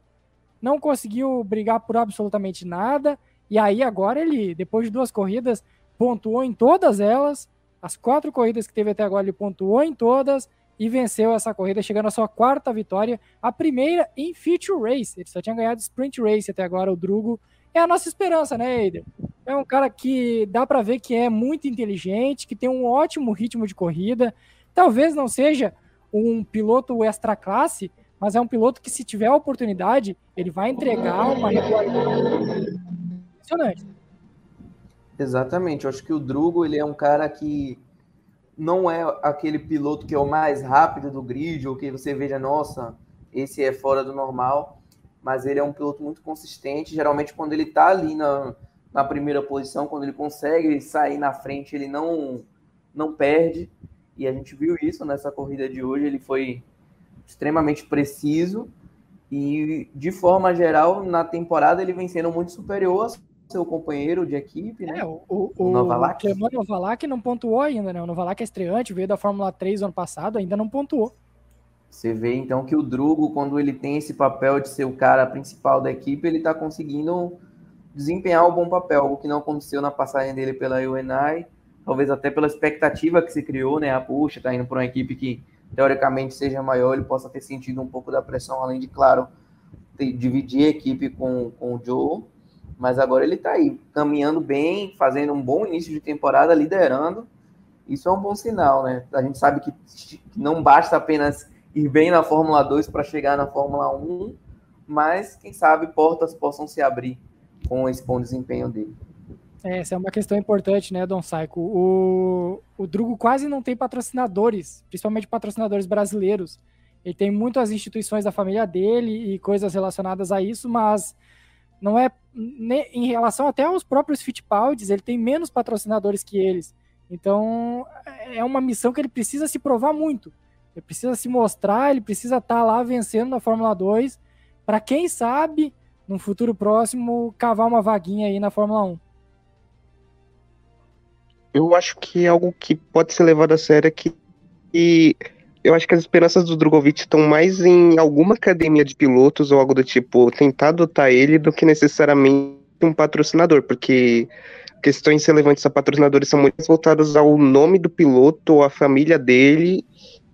não conseguiu brigar por absolutamente nada. E aí agora ele, depois de duas corridas, pontuou em todas elas. As quatro corridas que teve até agora, ele pontuou em todas e venceu essa corrida, chegando à sua quarta vitória, a primeira em Feature Race. Ele só tinha ganhado Sprint Race até agora, o Drugo. É a nossa esperança, né, Eider? É um cara que dá para ver que é muito inteligente, que tem um ótimo ritmo de corrida. Talvez não seja um piloto extra classe, mas é um piloto que, se tiver a oportunidade, ele vai entregar uma impressionante. Exatamente. Eu acho que o Drugo ele é um cara que não é aquele piloto que é o mais rápido do grid, ou que você veja, nossa, esse é fora do normal, mas ele é um piloto muito consistente. Geralmente, quando ele está ali na, na primeira posição, quando ele consegue sair na frente, ele não, não perde. E a gente viu isso nessa corrida de hoje. Ele foi extremamente preciso e, de forma geral, na temporada ele vem sendo muito superior seu companheiro de equipe, né? É, o, o, o Novalak. O Novalak não pontuou ainda, né? O Novalak é estreante, veio da Fórmula 3 ano passado, ainda não pontuou. Você vê então que o Drugo, quando ele tem esse papel de ser o cara principal da equipe, ele está conseguindo desempenhar um bom papel, o que não aconteceu na passagem dele pela UNI, talvez até pela expectativa que se criou, né? A puxa tá indo para uma equipe que teoricamente seja maior, ele possa ter sentido um pouco da pressão, além de, claro, ter, dividir a equipe com, com o Joe mas agora ele está aí, caminhando bem, fazendo um bom início de temporada, liderando. Isso é um bom sinal, né? A gente sabe que não basta apenas ir bem na Fórmula 2 para chegar na Fórmula 1, mas quem sabe portas possam se abrir com esse bom desempenho dele. É, essa é uma questão importante, né, Don Saico? O, o Drugo quase não tem patrocinadores, principalmente patrocinadores brasileiros. Ele tem muitas instituições da família dele e coisas relacionadas a isso, mas não é em relação até aos próprios Fittipaldi, ele tem menos patrocinadores que eles. Então é uma missão que ele precisa se provar muito. Ele precisa se mostrar, ele precisa estar tá lá vencendo na Fórmula 2 para quem sabe no futuro próximo cavar uma vaguinha aí na Fórmula 1. Eu acho que é algo que pode ser levado a sério é que eu acho que as esperanças do Drogovic estão mais em alguma academia de pilotos ou algo do tipo, tentar adotar ele do que necessariamente um patrocinador, porque questões relevantes a patrocinadores são muito voltadas ao nome do piloto ou à família dele,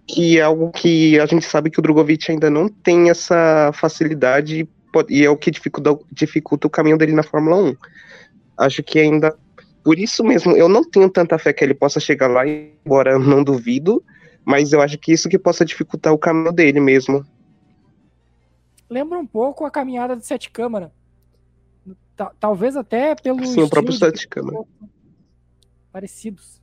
que é algo que a gente sabe que o Drogovic ainda não tem essa facilidade e é o que dificulta, dificulta o caminho dele na Fórmula 1. Acho que ainda por isso mesmo, eu não tenho tanta fé que ele possa chegar lá, embora não duvido, mas eu acho que isso que possa dificultar o caminho dele mesmo. Lembra um pouco a caminhada de Sete Câmara. Talvez até pelo. Sim, o próprio Sete Câmara. Parecidos.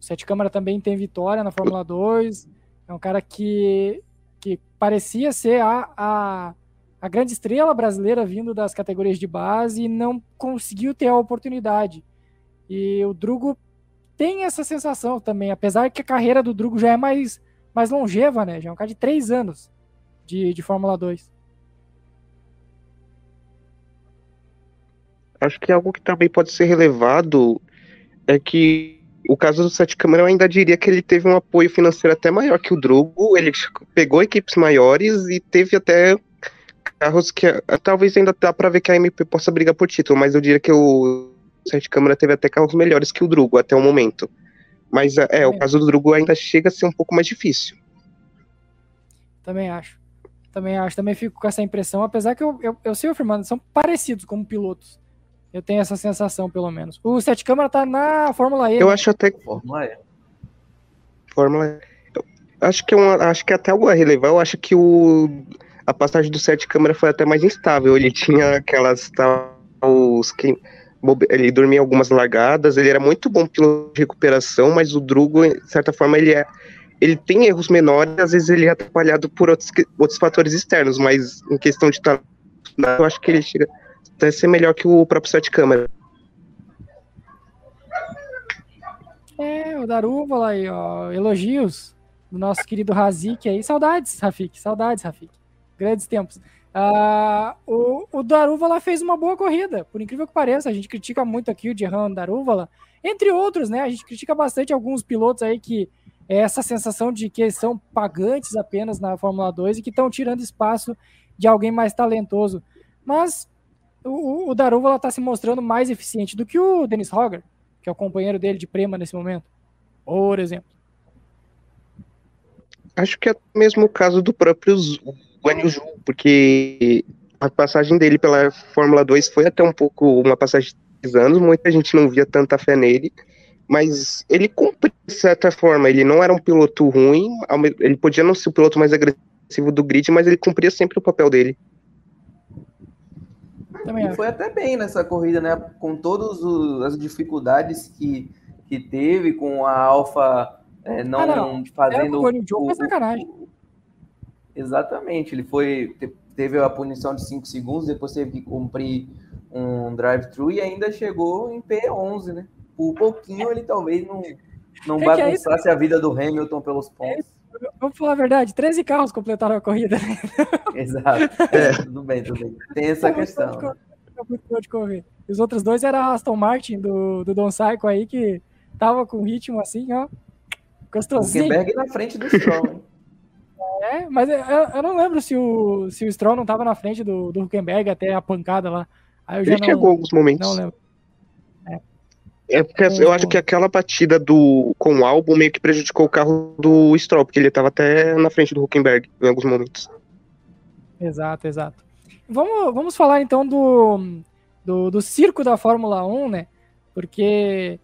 O Sete Câmara também tem vitória na Fórmula 2. É um cara que, que parecia ser a, a, a grande estrela brasileira vindo das categorias de base e não conseguiu ter a oportunidade. E o Drugo tem essa sensação também, apesar que a carreira do Drugo já é mais, mais longeva, né? Já é um cara de três anos de, de Fórmula 2. Acho que algo que também pode ser relevado é que o caso do Sete Câmara eu ainda diria que ele teve um apoio financeiro até maior que o Drugo. Ele pegou equipes maiores e teve até carros que talvez ainda dá para ver que a MP possa brigar por título, mas eu diria que o Sete Câmara teve até carros melhores que o Drugo até o momento. Mas é, é, o caso do Drugo ainda chega a ser um pouco mais difícil. Também acho. Também acho. Também fico com essa impressão, apesar que eu, eu, eu sei afirmando, são parecidos como pilotos. Eu tenho essa sensação, pelo menos. O Sete Câmara tá na Fórmula E. Eu né? acho até que Fórmula E. Fórmula E. eu Acho que, é uma, acho que até algo a relevar, eu acho que o, a passagem do Sete Câmara foi até mais instável. Ele tinha aquelas. tal- Os, que, ele dormia algumas largadas, ele era muito bom piloto de recuperação, mas o Drugo, de certa forma, ele é. Ele tem erros menores, às vezes ele é atrapalhado por outros, outros fatores externos, mas em questão de talento, eu acho que ele chega até ser melhor que o próprio Sete Câmara. É, o Darúvala aí, ó. Elogios do nosso querido Razik aí. Saudades, Rafik. Saudades, Rafik. Grandes tempos. Ah, o, o Darúvala fez uma boa corrida, por incrível que pareça. A gente critica muito aqui o Gerran Darúvala, entre outros, né? A gente critica bastante alguns pilotos aí que é essa sensação de que são pagantes apenas na Fórmula 2 e que estão tirando espaço de alguém mais talentoso. Mas o, o Darúvala está se mostrando mais eficiente do que o Dennis Hogger, que é o companheiro dele de prema nesse momento. Por exemplo. Acho que é mesmo o caso do próprio Guan Yu Zhu, porque a passagem dele pela Fórmula 2 foi até um pouco uma passagem de três anos, muita gente não via tanta fé nele, mas ele cumpria de certa forma, ele não era um piloto ruim, ele podia não ser o piloto mais agressivo do grid, mas ele cumpria sempre o papel dele. Também E foi até bem nessa corrida, né? Com todas as dificuldades que, que teve, com a Alfa é, não, Ah, não. É, fazendo. o o- o- Exatamente, ele foi te- teve a punição de 5 segundos, depois teve que cumprir um drive-thru e ainda chegou em P11, né? Por pouquinho ele talvez não, não É que é bagunçasse a vida do Hamilton pelos pontos. Vamos falar a verdade, 13 carros completaram a corrida. né? Exato. É, tudo bem, tudo bem. Tem essa questão. de né? correr, de. E os outros dois era a Aston Martin do, do Don Saiko aí, que tava com ritmo assim, ó. Gostosinho. Huckenberg na frente do Stroll, hein? É, mas eu, eu- não lembro se o, se o Stroll não tava na frente do, do Huckenberg até a pancada lá. Aí eu já Ele não, chegou em alguns momentos. não lembro. É porque eu acho que aquela batida do com o álbum meio que prejudicou o carro do Stroll, porque ele estava até na frente do Huckenberg em alguns momentos. Exato, exato. Vamos, vamos falar então do, do, do circo da Fórmula 1, né? Porque é,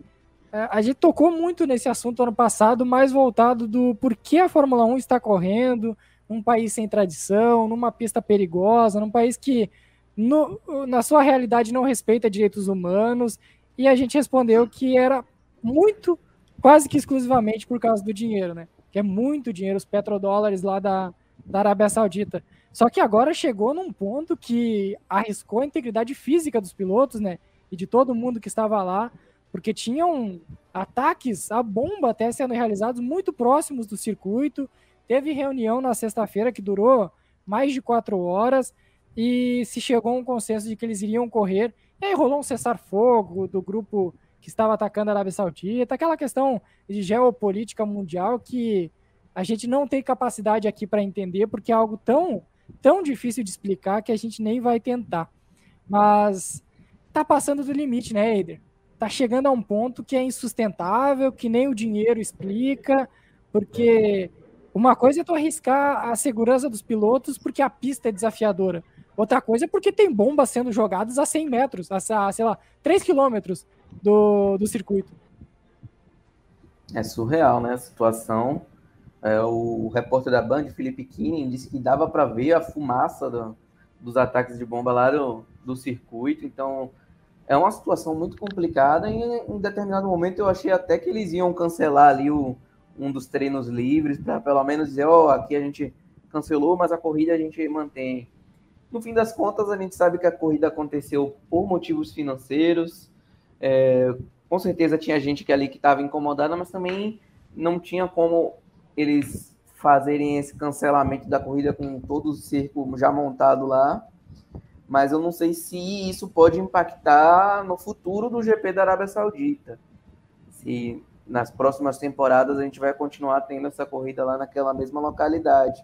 a gente tocou muito nesse assunto ano passado, mais voltado do porquê a Fórmula 1 está correndo num país sem tradição, numa pista perigosa, num país que no- na sua realidade não respeita direitos humanos, e a gente respondeu que era muito, quase que exclusivamente por causa do dinheiro, né? Que é muito dinheiro, os petrodólares lá da, da Arábia Saudita. Só que agora chegou num ponto que arriscou a integridade física dos pilotos, né? E de todo mundo que estava lá, porque tinham ataques à bomba até sendo realizados muito próximos do circuito. Teve reunião na sexta-feira que durou mais de quatro horas e se chegou a um consenso de que eles iriam correr. E aí rolou um cessar-fogo do grupo que estava atacando a Arábia Saudita, aquela questão de geopolítica mundial que a gente não tem capacidade aqui para entender, porque é algo tão, tão difícil de explicar que a gente nem vai tentar. Mas tá passando do limite, né, Eider? Tá chegando a um ponto que é insustentável, que nem o dinheiro explica, porque uma coisa é tu arriscar a segurança dos pilotos porque a pista é desafiadora. Outra coisa é porque tem bombas sendo jogadas a 100 metros, a, sei lá, 3 quilômetros do, do circuito. É surreal, né? A situação. É, o, o repórter da Band, Felipe Kinin, disse que dava para ver a fumaça do- dos ataques de bomba lá do, do circuito. Então, é uma situação muito complicada. E em determinado momento eu achei até que eles iam cancelar ali o, um dos treinos livres para pelo menos dizer: ó, aqui a gente cancelou, mas a corrida a gente mantém. No fim das contas, a gente sabe que a corrida aconteceu por motivos financeiros. É, com certeza tinha gente que ali que estava incomodada, mas também não tinha como eles fazerem esse cancelamento da corrida com todo o circo já montado lá. Mas eu não sei se isso pode impactar no futuro do GP da Arábia Saudita. Se nas próximas temporadas a gente vai continuar tendo essa corrida lá naquela mesma localidade.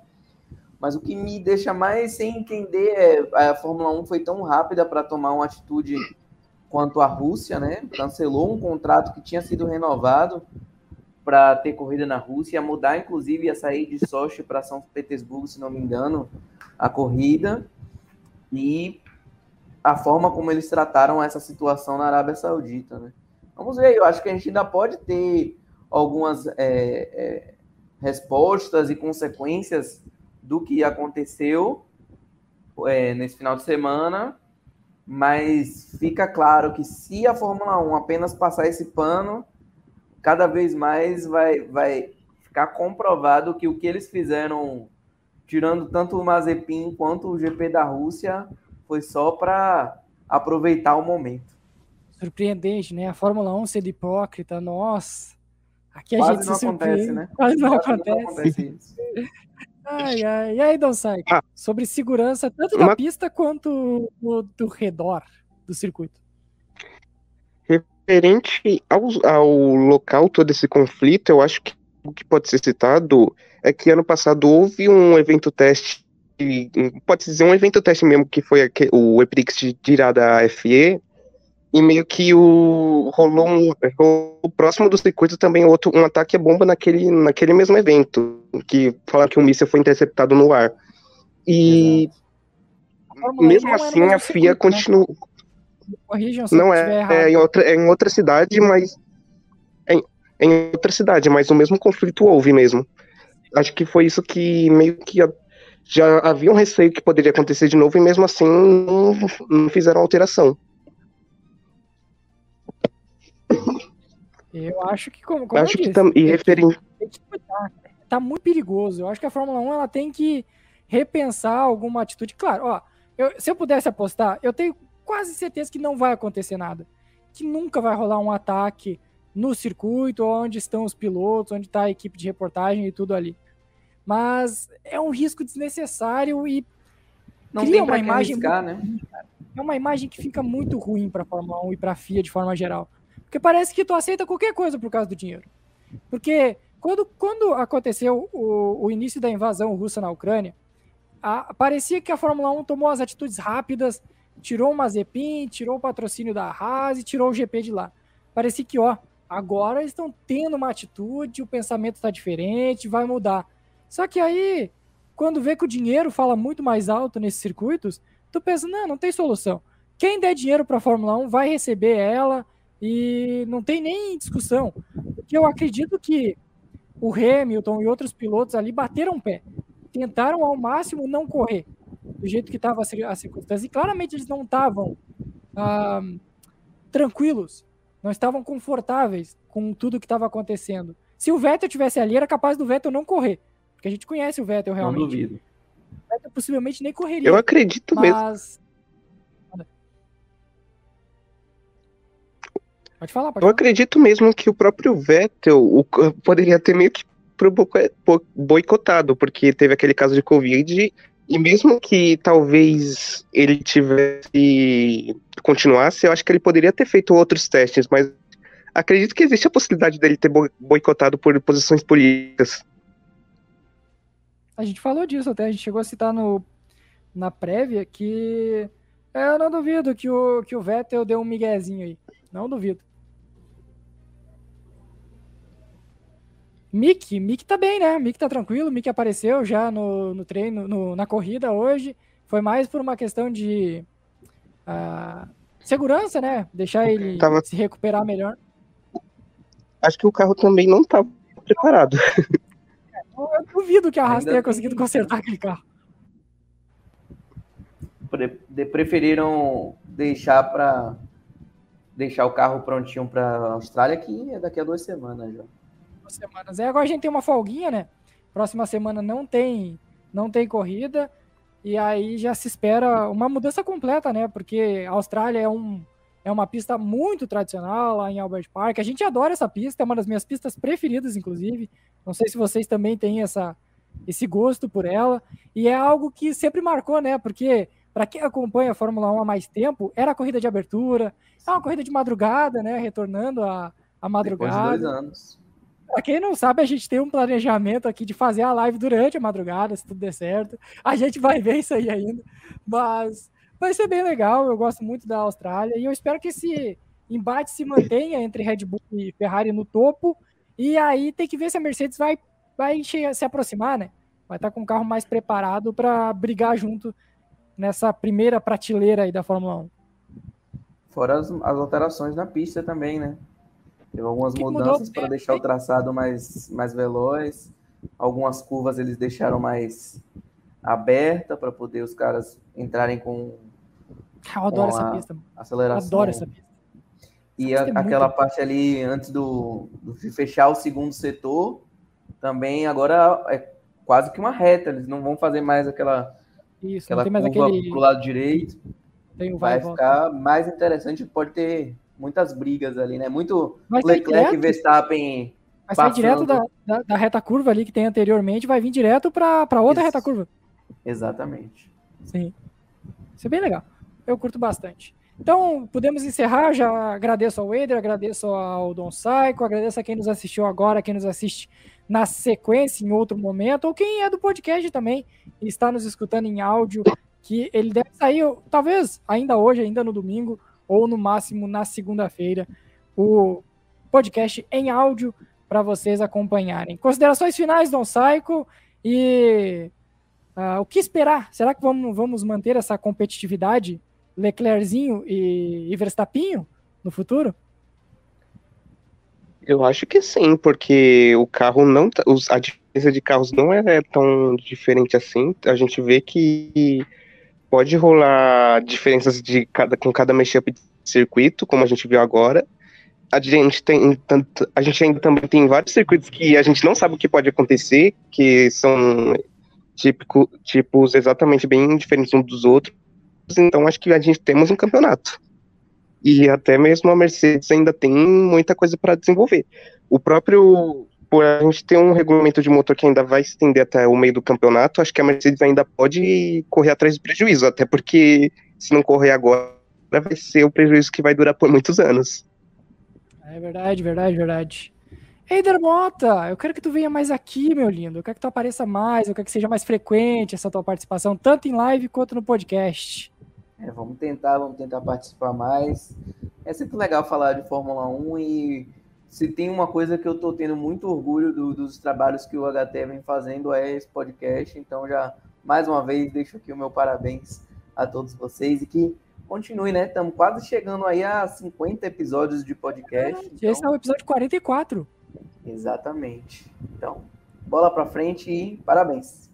Mas o que me deixa mais sem entender é a Fórmula 1 foi tão rápida para tomar uma atitude quanto a Rússia, né? Cancelou um contrato que tinha sido renovado para ter corrida na Rússia, ia mudar inclusive ia sair de Sochi para São Petersburgo, se não me engano, a corrida. E a forma como eles trataram essa situação na Arábia Saudita, né? Vamos ver, eu acho que a gente ainda pode ter algumas é, é, respostas e consequências do que aconteceu é, nesse final de semana, mas fica claro que se a Fórmula 1 apenas passar esse pano, cada vez mais vai, vai ficar comprovado que o que eles fizeram, tirando tanto o Mazepin quanto o GP da Rússia, foi só para aproveitar o momento. Surpreendente, né? A Fórmula 1 ser hipócrita, nossa. Aqui a Quase gente não se acontece, né? Quase não Quase acontece. Não acontece isso. Ai, ai. E aí, Donsai? Ah. Sobre segurança, tanto da Uma- pista quanto do, do redor do circuito. Referente ao, ao local todo esse conflito, eu acho que o que pode ser citado é que ano passado houve um evento teste, pode dizer um evento teste mesmo, que foi o Eprix de tirar da FE, e meio que o, rolou, um, rolou próximo do circuito também outro, um ataque a bomba naquele, naquele mesmo evento, que falaram que um míssil foi interceptado no ar. E 1 mesmo não é assim a FIA circuito, né? continua. Corrijam se eu Não estiver é, é em outra, é em outra cidade, mas é em, é em outra cidade, mas o mesmo conflito houve mesmo. Acho que foi isso que meio que já havia um receio que poderia acontecer de novo e mesmo assim não, não fizeram alteração. Eu acho que, como, como Acho eu que disse, tam, e que- tem que cuidar. Tá muito perigoso. Eu acho que a Fórmula 1 ela tem que repensar alguma atitude. Claro, ó, eu- se eu pudesse apostar, eu tenho quase certeza que não vai acontecer nada. Que nunca vai rolar um ataque no circuito, onde estão os pilotos, onde está a equipe de reportagem e tudo ali. Mas é um risco desnecessário e Não Cria tem uma imagem né? é uma imagem que fica muito ruim para a Fórmula 1 e para a FIA de forma geral. Porque parece que tu aceita qualquer coisa por causa do dinheiro. Porque quando, quando aconteceu o, o início da invasão russa na Ucrânia, a- parecia que a Fórmula 1 tomou as atitudes rápidas, tirou o Mazepin, tirou o patrocínio da Haas e tirou o GP de lá. Parecia que, ó, agora estão tendo uma atitude, o pensamento está diferente, vai mudar. Só que aí, quando vê que o dinheiro fala muito mais alto nesses circuitos, tu pensa, não, não tem solução. Quem der dinheiro para a Fórmula 1 vai receber ela e não tem nem discussão. Porque eu acredito que o Hamilton e outros pilotos ali bateram o pé. Tentaram ao máximo não correr do jeito que estava a circunstância. E claramente eles não estavam ah, tranquilos, não estavam confortáveis com tudo que estava acontecendo. Se o Vettel tivesse ali, era capaz do Vettel não correr. Porque a gente conhece o Vettel Não realmente. duvido. O Vettel possivelmente nem correria. Eu acredito mesmo. Mas. Pode falar, pode Eu falar. acredito mesmo que o próprio Vettel o- poderia ter meio que boicotado, porque teve aquele caso de Covid, e mesmo que talvez ele tivesse continuasse, eu acho que ele poderia ter feito outros testes, mas acredito que existe a possibilidade dele ter bo- boicotado por posições políticas. A gente falou disso até, a gente chegou a citar no, na prévia que é, eu não duvido que o, que o Vettel deu um miguezinho aí. Não duvido. Mick, Mick tá bem, né? Mick tá tranquilo, Mick apareceu já no, no treino, no- na corrida hoje. Foi mais por uma questão de ah, segurança, né? Deixar ele Tava- se recuperar melhor. Acho que o carro também não estava preparado. Eu duvido que a Haas tenha tem- conseguido consertar aquele carro. Pre- de- preferiram deixar para deixar o carro prontinho para a Austrália, que é daqui a duas semanas já. Duas semanas. É, agora a gente tem uma folguinha, né? Próxima semana não tem, não tem corrida. E aí já se espera uma mudança completa, né? Porque a Austrália é, um, é uma pista muito tradicional lá em Albert Park. A gente adora essa pista, é uma das minhas pistas preferidas, inclusive. Não sei se vocês também têm essa, esse gosto por ela. E é algo que sempre marcou, né? Porque para quem acompanha a Fórmula 1 há mais tempo, era a corrida de abertura, é uma corrida de madrugada, né? Retornando a, a Depois de madrugada. dois anos. Pra quem não sabe, a gente tem um planejamento aqui de fazer a live durante a madrugada, se tudo der certo. A gente vai ver isso aí ainda. Mas vai ser bem legal. Eu gosto muito da Austrália. E eu espero que esse embate se mantenha entre Red Bull e Ferrari no topo. E aí tem que ver se a Mercedes vai, vai se aproximar, né? Vai estar com um carro mais preparado para brigar junto nessa primeira prateleira aí da Fórmula 1. Fora as, as alterações na pista também, né? Teve algumas mudanças para deixar o traçado mais, mais veloz. Algumas curvas eles deixaram mais aberta para poder os caras entrarem com. Eu adoro essa pista. Aceleração. Adoro essa pista. E a, aquela muito... parte ali antes do, de fechar o segundo setor, também agora é quase que uma reta. Eles não vão fazer mais aquela, Isso, aquela curva aquele... pro lado direito. Tem vai, vai ficar mais interessante, pode ter muitas brigas ali, né? Muito Leclerc e Verstappen. Vai sair direto da, da, da, reta curva ali que tem anteriormente, vai vir direto para outra Isso. reta curva. Exatamente. Sim. Isso é bem legal. Eu curto bastante. Então, podemos encerrar. Já agradeço ao Eder, agradeço ao Don Saico, agradeço a quem nos assistiu agora, quem nos assiste na sequência em outro momento, ou quem é do podcast também e está nos escutando em áudio, que ele deve sair, talvez ainda hoje, ainda no domingo, ou no máximo na segunda-feira, o podcast em áudio para vocês acompanharem. Considerações finais, Don Saico, e uh, o que esperar? Será que vamos, vamos manter essa competitividade Leclerczinho e, e Verstappinho no futuro? Eu acho que sim, porque o carro não. Tá, a diferença de carros não é tão diferente assim. A gente vê que pode rolar diferenças de cada, com cada mashup de circuito, como a gente viu agora. A gente, tem, tanto, a gente ainda também tem vários circuitos que a gente não sabe o que pode acontecer, que são típico, tipos exatamente bem diferentes uns dos outros então acho que a gente temos um campeonato. E até mesmo a Mercedes ainda tem muita coisa para desenvolver. O próprio. Por a gente ter um regulamento de motor que ainda vai se estender até o meio do campeonato, acho que a Mercedes ainda pode correr atrás do prejuízo, até porque se não correr agora, vai ser o prejuízo que vai durar por muitos anos. É verdade, verdade, verdade. Eider Mota, eu quero que tu venha mais aqui, meu lindo. Eu quero que tu apareça mais, eu quero que seja mais frequente essa tua participação, tanto em live quanto no podcast. É, vamos tentar, vamos tentar participar mais. É sempre legal falar de Fórmula 1 e se tem uma coisa que eu estou tendo muito orgulho do, dos trabalhos que o HT vem fazendo é esse podcast. Então já mais uma vez deixo aqui o meu parabéns a todos vocês e que continue, né? Estamos quase chegando aí a 50 episódios de podcast. É, então... Esse é o episódio 44. Exatamente. Então, bola para frente e parabéns.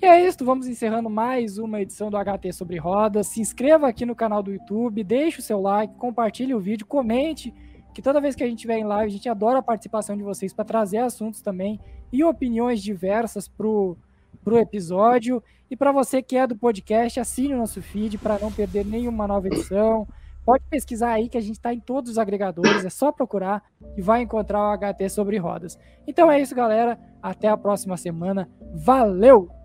E é isso, vamos encerrando mais uma edição do HT sobre rodas. Se inscreva aqui no canal do YouTube, deixe o seu like, compartilhe o vídeo, comente, que toda vez que a gente estiver em live, a gente adora a participação de vocês para trazer assuntos também e opiniões diversas pro, pro episódio. E para você que é do podcast, assine o nosso feed para não perder nenhuma nova edição. Pode pesquisar aí que a gente está em todos os agregadores, é só procurar e vai encontrar o HT sobre rodas. Então é isso, galera. Até a próxima semana. Valeu!